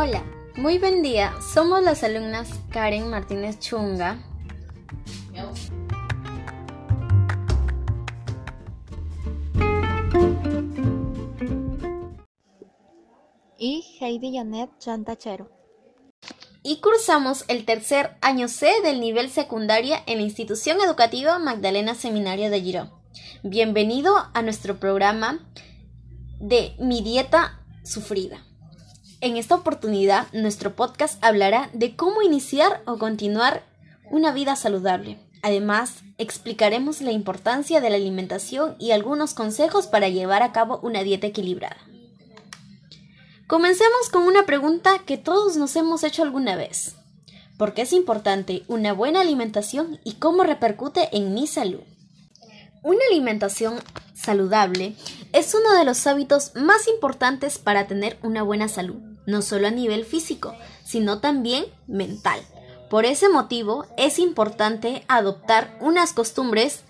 Hola, muy buen día. Somos las alumnas Karen Martínez Chunga. Y Heidi Janet Chantachero. Y cursamos el tercer año C del nivel secundaria en la institución educativa Magdalena Seminario de Girón. Bienvenido a nuestro programa de Mi Dieta Sufrida. En esta oportunidad, nuestro podcast hablará de cómo iniciar o continuar una vida saludable. Además, explicaremos la importancia de la alimentación y algunos consejos para llevar a cabo una dieta equilibrada. Comencemos con una pregunta que todos nos hemos hecho alguna vez. ¿Por qué es importante una buena alimentación y cómo repercute en mi salud? Una alimentación saludable es uno de los hábitos más importantes para tener una buena salud no solo a nivel físico, sino también mental. Por ese motivo es importante adoptar unas costumbres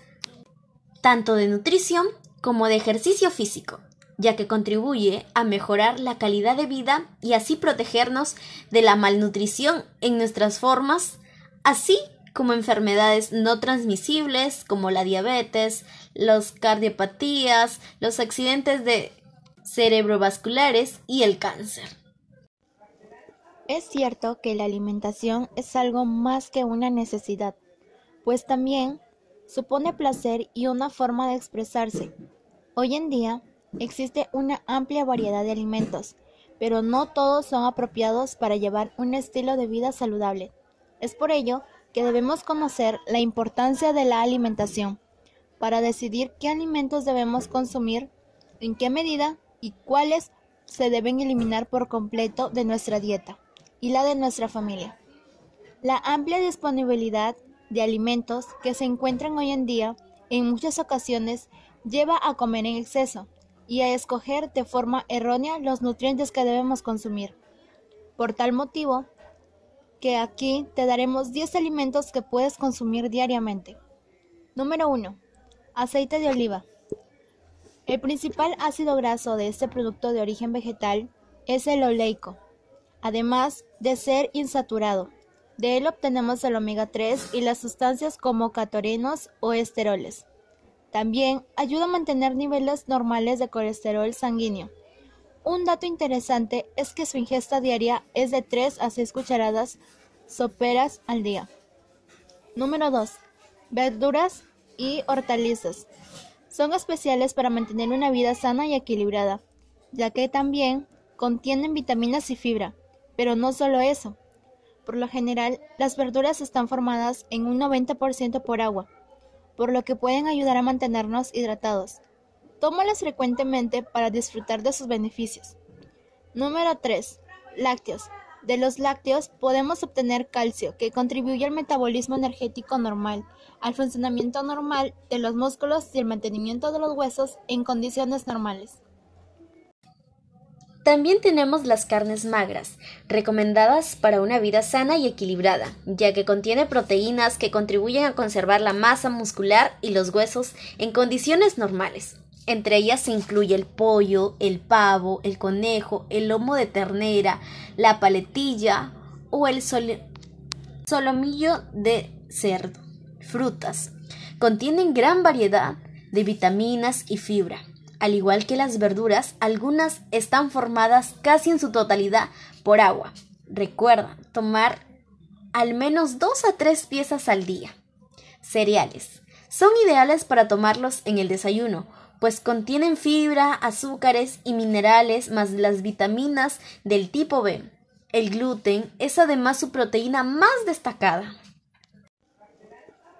tanto de nutrición como de ejercicio físico, ya que contribuye a mejorar la calidad de vida y así protegernos de la malnutrición en nuestras formas, así como enfermedades no transmisibles como la diabetes, las cardiopatías, los accidentes de cerebrovasculares y el cáncer. Es cierto que la alimentación es algo más que una necesidad, pues también supone placer y una forma de expresarse. Hoy en día existe una amplia variedad de alimentos, pero no todos son apropiados para llevar un estilo de vida saludable. Es por ello que debemos conocer la importancia de la alimentación para decidir qué alimentos debemos consumir, en qué medida y cuáles se deben eliminar por completo de nuestra dieta y la de nuestra familia. La amplia disponibilidad de alimentos que se encuentran hoy en día en muchas ocasiones lleva a comer en exceso y a escoger de forma errónea los nutrientes que debemos consumir. Por tal motivo, que aquí te daremos 10 alimentos que puedes consumir diariamente. Número 1. Aceite de oliva. El principal ácido graso de este producto de origen vegetal es el oleico, además de ser insaturado. De él obtenemos el omega 3 y las sustancias como catorenos o esteroles. También ayuda a mantener niveles normales de colesterol sanguíneo. Un dato interesante es que su ingesta diaria es de 3 a 6 cucharadas soperas al día. Número 2. Verduras y hortalizas. Son especiales para mantener una vida sana y equilibrada, ya que también contienen vitaminas y fibra, pero no solo eso. Por lo general, las verduras están formadas en un 90% por agua, por lo que pueden ayudar a mantenernos hidratados. Tómalas frecuentemente para disfrutar de sus beneficios. Número 3. Lácteos. De los lácteos podemos obtener calcio, que contribuye al metabolismo energético normal, al funcionamiento normal de los músculos y el mantenimiento de los huesos en condiciones normales. También tenemos las carnes magras, recomendadas para una vida sana y equilibrada, ya que contiene proteínas que contribuyen a conservar la masa muscular y los huesos en condiciones normales. Entre ellas se incluye el pollo, el pavo, el conejo, el lomo de ternera, la paletilla o el solomillo de cerdo. Frutas. Contienen gran variedad de vitaminas y fibra al igual que las verduras, algunas están formadas casi en su totalidad por agua. Recuerda tomar al menos dos a tres piezas al día. Cereales. Son ideales para tomarlos en el desayuno, pues contienen fibra, azúcares y minerales más las vitaminas del tipo B. El gluten es además su proteína más destacada.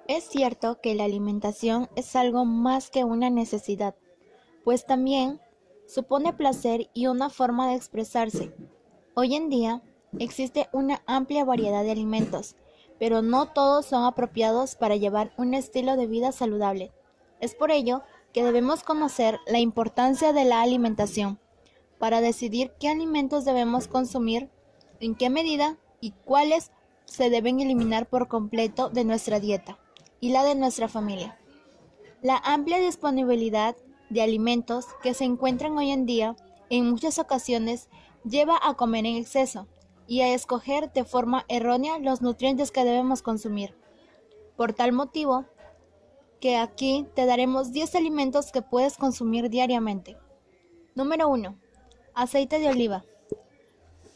Es cierto que la alimentación es algo más que una necesidad pues también supone placer y una forma de expresarse. Hoy en día existe una amplia variedad de alimentos, pero no todos son apropiados para llevar un estilo de vida saludable. Es por ello que debemos conocer la importancia de la alimentación para decidir qué alimentos debemos consumir, en qué medida y cuáles se deben eliminar por completo de nuestra dieta y la de nuestra familia. La amplia disponibilidad de alimentos que se encuentran hoy en día en muchas ocasiones lleva a comer en exceso y a escoger de forma errónea los nutrientes que debemos consumir. Por tal motivo, que aquí te daremos 10 alimentos que puedes consumir diariamente. Número 1. Aceite de oliva.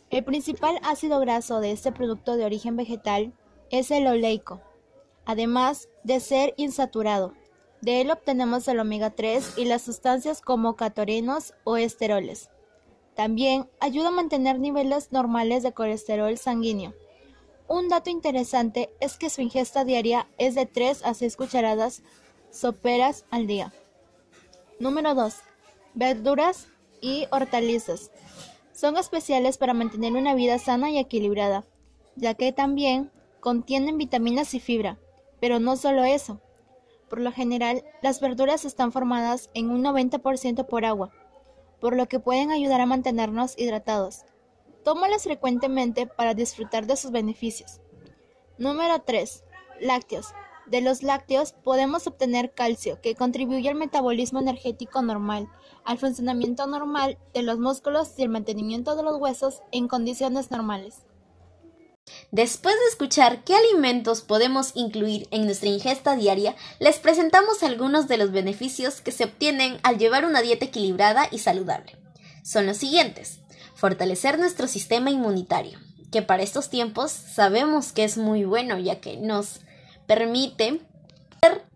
El principal ácido graso de este producto de origen vegetal es el oleico, además de ser insaturado. De él obtenemos el omega 3 y las sustancias como catorenos o esteroles. También ayuda a mantener niveles normales de colesterol sanguíneo. Un dato interesante es que su ingesta diaria es de 3 a 6 cucharadas soperas al día. Número 2. Verduras y hortalizas. Son especiales para mantener una vida sana y equilibrada, ya que también contienen vitaminas y fibra. Pero no solo eso. Por lo general, las verduras están formadas en un 90% por agua, por lo que pueden ayudar a mantenernos hidratados. Tómalas frecuentemente para disfrutar de sus beneficios. Número 3. Lácteos. De los lácteos podemos obtener calcio, que contribuye al metabolismo energético normal, al funcionamiento normal de los músculos y el mantenimiento de los huesos en condiciones normales. Después de escuchar qué alimentos podemos incluir en nuestra ingesta diaria, les presentamos algunos de los beneficios que se obtienen al llevar una dieta equilibrada y saludable. Son los siguientes. Fortalecer nuestro sistema inmunitario, que para estos tiempos sabemos que es muy bueno ya que nos permite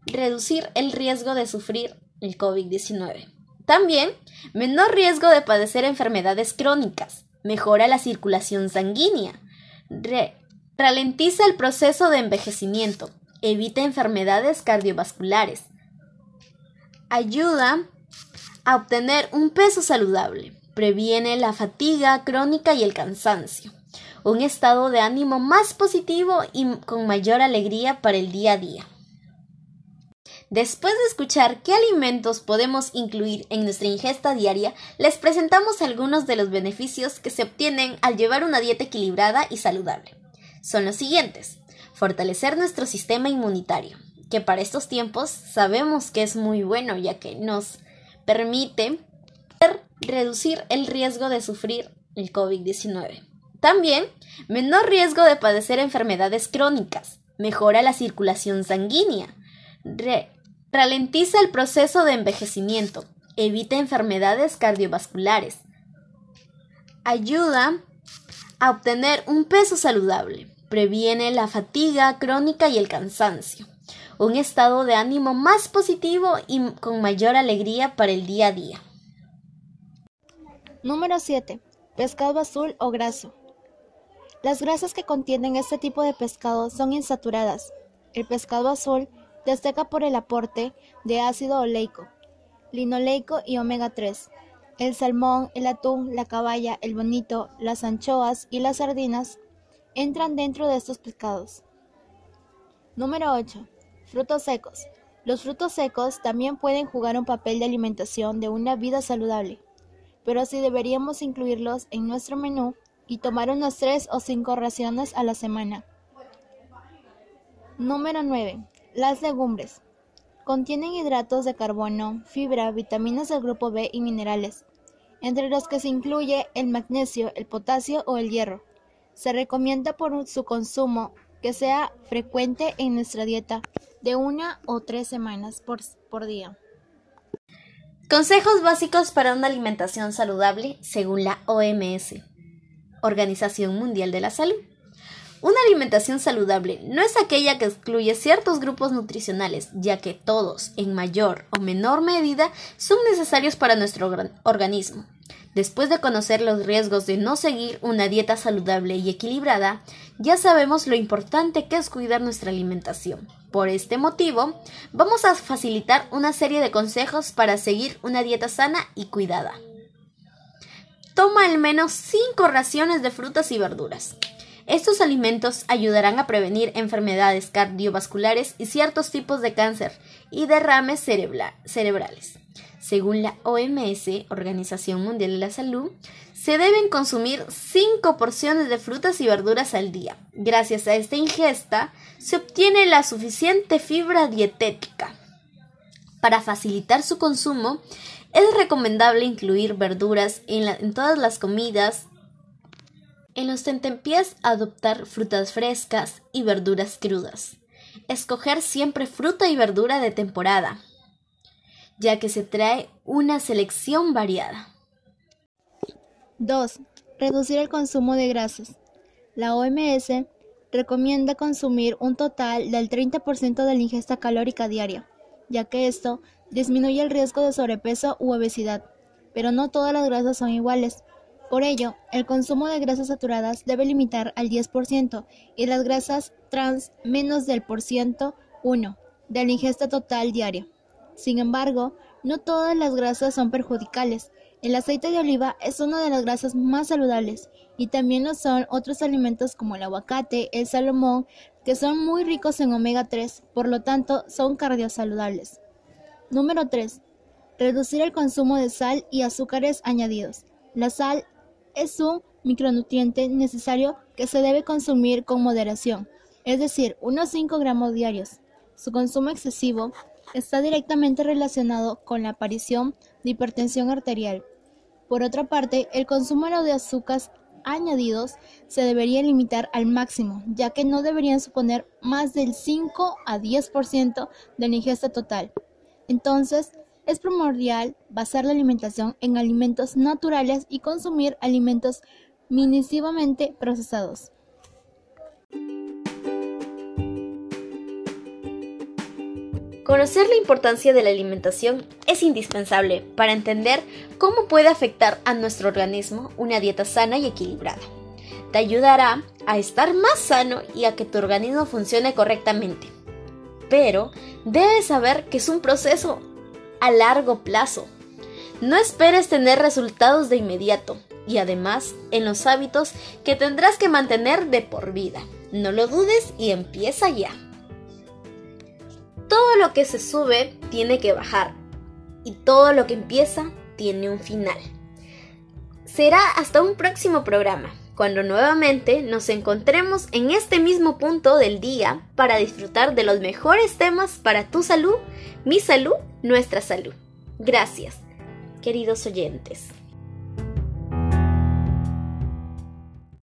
reducir el riesgo de sufrir el COVID-19. También, menor riesgo de padecer enfermedades crónicas, mejora la circulación sanguínea, ralentiza el proceso de envejecimiento, evita enfermedades cardiovasculares, ayuda a obtener un peso saludable, previene la fatiga crónica y el cansancio, un estado de ánimo más positivo y con mayor alegría para el día a día. Después de escuchar qué alimentos podemos incluir en nuestra ingesta diaria, les presentamos algunos de los beneficios que se obtienen al llevar una dieta equilibrada y saludable. Son los siguientes. Fortalecer nuestro sistema inmunitario, que para estos tiempos sabemos que es muy bueno ya que nos permite reducir el riesgo de sufrir el COVID-19. También, menor riesgo de padecer enfermedades crónicas, mejora la circulación sanguínea, ralentiza el proceso de envejecimiento, evita enfermedades cardiovasculares, ayuda a obtener un peso saludable, previene la fatiga crónica y el cansancio, un estado de ánimo más positivo y con mayor alegría para el día a día. Número 7. Pescado azul o graso. Las grasas que contienen este tipo de pescado son insaturadas. El pescado azul destaca por el aporte de ácido oleico, linoleico y omega 3. El salmón, el atún, la caballa, el bonito, las anchoas y las sardinas entran dentro de estos pescados. Número 8. Frutos secos. Los frutos secos también pueden jugar un papel de alimentación de una vida saludable, pero sí deberíamos incluirlos en nuestro menú y tomar unas 3 o 5 raciones a la semana. Número 9. Las legumbres. Contienen hidratos de carbono, fibra, vitaminas del grupo B y minerales, entre los que se incluye el magnesio, el potasio o el hierro. Se recomienda por su consumo que sea frecuente en nuestra dieta, de una o tres semanas por, por día. Consejos básicos para una alimentación saludable según la OMS. Organización Mundial de la Salud. Una alimentación saludable no es aquella que excluye ciertos grupos nutricionales, ya que todos, en mayor o menor medida, son necesarios para nuestro organismo. Después de conocer los riesgos de no seguir una dieta saludable y equilibrada, ya sabemos lo importante que es cuidar nuestra alimentación. Por este motivo, vamos a facilitar una serie de consejos para seguir una dieta sana y cuidada. Toma al menos 5 raciones de frutas y verduras. Estos alimentos ayudarán a prevenir enfermedades cardiovasculares y ciertos tipos de cáncer y derrames cerebrales. Según la OMS, Organización Mundial de la Salud, se deben consumir 5 porciones de frutas y verduras al día. Gracias a esta ingesta se obtiene la suficiente fibra dietética. Para facilitar su consumo, es recomendable incluir verduras en, todas las comidas En los tentempiés adoptar frutas frescas y verduras crudas. Escoger siempre fruta y verdura de temporada, ya que se trae una selección variada. 2. Reducir el consumo de grasas. La OMS recomienda consumir un total del 30% de la ingesta calórica diaria, ya que esto disminuye el riesgo de sobrepeso u obesidad, pero no todas las grasas son iguales. Por ello, el consumo de grasas saturadas debe limitar al 10% y las grasas trans menos del por ciento 1 de la ingesta total diaria. Sin embargo, no todas las grasas son perjudicales. El aceite de oliva es una de las grasas más saludables y también lo son otros alimentos como el aguacate, el salmón, que son muy ricos en omega 3, por lo tanto son cardiosaludables. Número 3. Reducir el consumo de sal y azúcares añadidos. La sal es un micronutriente necesario que se debe consumir con moderación, es decir, unos 5 gramos diarios. Su consumo excesivo está directamente relacionado con la aparición de hipertensión arterial. Por otra parte, el consumo de azúcares añadidos se debería limitar al máximo, ya que no deberían suponer más del 5 a 10% de la ingesta total. Entonces, es primordial basar la alimentación en alimentos naturales y consumir alimentos minimamente procesados. Conocer la importancia de la alimentación es indispensable para entender cómo puede afectar a nuestro organismo una dieta sana y equilibrada. Te ayudará a estar más sano y a que tu organismo funcione correctamente. Pero debes saber que es un proceso a largo plazo. No esperes tener resultados de inmediato y además en los hábitos que tendrás que mantener de por vida. No lo dudes y empieza ya. Todo lo que se sube tiene que bajar y todo lo que empieza tiene un final. Será hasta un próximo programa, cuando nuevamente nos encontremos en este mismo punto del día para disfrutar de los mejores temas para tu salud, mi salud, nuestra salud. Gracias, queridos oyentes.